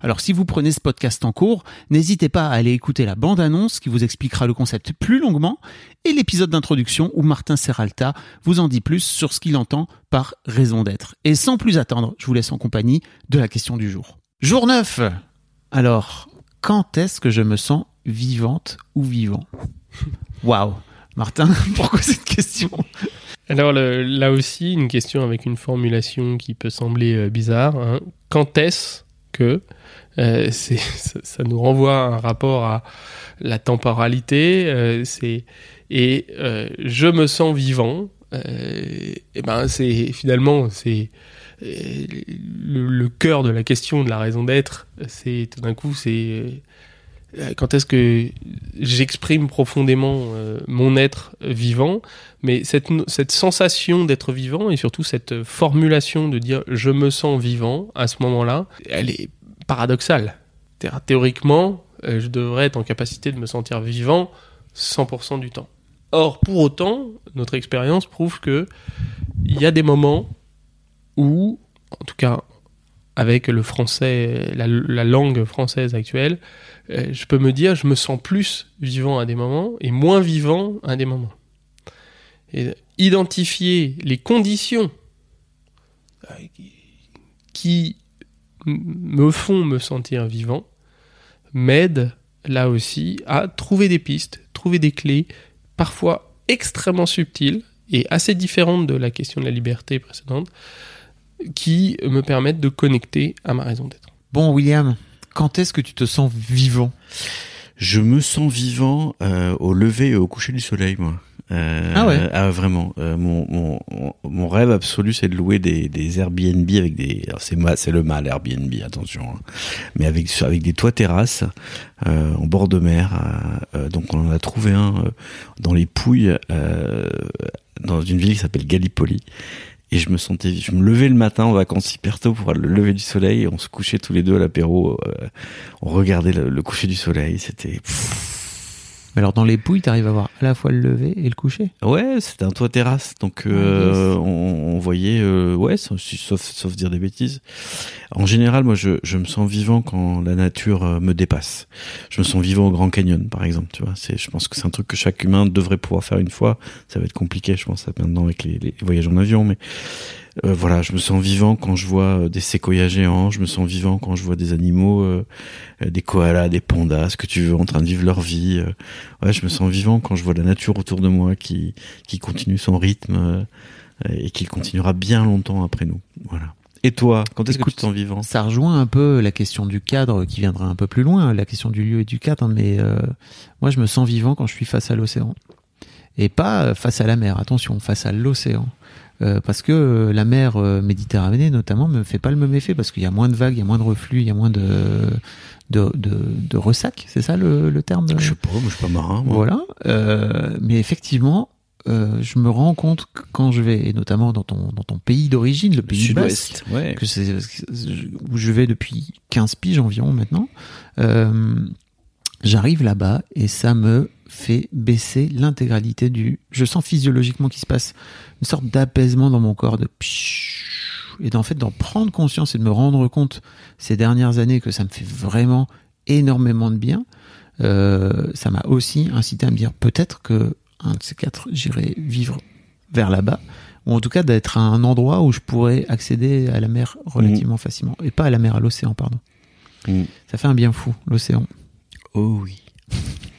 Alors si vous prenez ce podcast en cours, n'hésitez pas à aller écouter la bande-annonce qui vous expliquera le concept plus longuement et l'épisode d'introduction où Martin Serralta vous en dit plus sur ce qu'il entend par raison d'être. Et sans plus attendre, je vous laisse en compagnie de la question du jour. Jour 9 Alors, quand est-ce que je me sens vivante ou vivant? Waouh Martin, pourquoi cette question? Alors là aussi, une question avec une formulation qui peut sembler euh, bizarre. hein. Quand est-ce que euh, ça, nous renvoie à un rapport à la temporalité euh, c'est, et euh, je me sens vivant. et ben c'est finalement c'est le, le cœur de la question de la raison d'être. C'est tout d'un coup c'est quand est-ce que j'exprime profondément euh, mon être vivant mais cette, sensation d'être vivant et surtout cette formulation de dire je me sens vivant à ce moment-là, elle est paradoxale. Thé- Théoriquement, euh, je devrais être en capacité de me sentir vivant 100% du temps. Or, pour autant, notre expérience prouve que il y a des moments où, en tout cas avec le français, la, la langue française actuelle, euh, je peux me dire je me sens plus vivant à des moments et moins vivant à des moments. Identifier les conditions euh, qui me font me sentir vivant m'aide là aussi à trouver des pistes, trouver des clés, parfois extrêmement subtiles et assez différentes de la question de la liberté précédente, qui me permettent de connecter à ma raison d'être. Bon William, quand est-ce que tu te sens vivant? Je me sens vivant euh, au lever et au coucher du soleil, moi. Euh, Ah ouais? Ah vraiment. Euh, mon, mon, mon- rêve absolu, c'est de louer des, des Airbnb avec des. alors, C'est ma- c'est le mal Airbnb, attention. hein. Mais avec avec des toits terrasses euh, en bord de mer. euh, euh, donc on en a trouvé un euh, dans les Pouilles, euh, dans une ville qui s'appelle Gallipoli. Et je me sentais, je me levais le matin en vacances hyper tôt pour le lever du soleil et on se couchait tous les deux à l'apéro. euh, on regardait le, le coucher du soleil. C'était Mais alors dans les pouilles, t'arrives à voir à la fois le lever et le coucher? Ouais, c'était un toit terrasse, donc euh, on, on voyait, euh, ouais, sauf, sauf, sauf dire des bêtises. En général, moi, je, je me sens vivant quand la nature euh, me dépasse. Je me sens vivant au Grand Canyon, par exemple. Tu vois, c'est, je pense que c'est un truc que chaque humain devrait pouvoir faire une fois. Ça va être compliqué, je pense, maintenant avec les, les voyages en avion, mais euh, voilà, je me sens vivant quand je vois euh, des séquoias géants. Je me sens vivant quand je vois des animaux, euh, euh, des koalas, des pandas, ce que tu veux, en train de vivre leur vie. euh, ouais, je me sens vivant quand je vois la nature autour de moi qui qui continue son rythme euh, et qui continuera bien longtemps après nous. Voilà. Et toi, quand est-ce que tu te sens vivant? Ça rejoint un peu la question du cadre qui viendra un peu plus loin, la question du lieu et du cadre, mais euh, moi je me sens vivant quand je suis face à l'océan. Et pas euh, face à la mer, attention, face à l'océan. Euh, parce que euh, la mer euh, Méditerranée notamment me fait pas le même effet parce qu'il y a moins de vagues, il y a moins de reflux, il y a moins de de, de, de ressac, c'est ça le, le terme Je sais pas, moi je suis pas marin. Moi. Voilà. Euh, mais effectivement, euh, je me rends compte que quand je vais, et notamment dans ton, dans ton pays d'origine, le pays Sud-Ouest. Ouais. que c'est où je vais depuis 15 piges environ maintenant, euh, j'arrive là-bas et ça me fait baisser l'intégralité du... Je sens physiologiquement qu'il se passe une sorte d'apaisement dans mon corps, de... Et d'en fait, d'en prendre conscience et de me rendre compte ces dernières années que ça me fait vraiment énormément de bien, euh, ça m'a aussi incité à me dire peut-être que un de ces quatre, j'irai vivre vers là-bas, ou en tout cas d'être à un endroit où je pourrais accéder à la mer relativement facilement, et pas à la mer, à l'océan, pardon. Mm. Ça fait un bien fou, l'océan. Oh oui.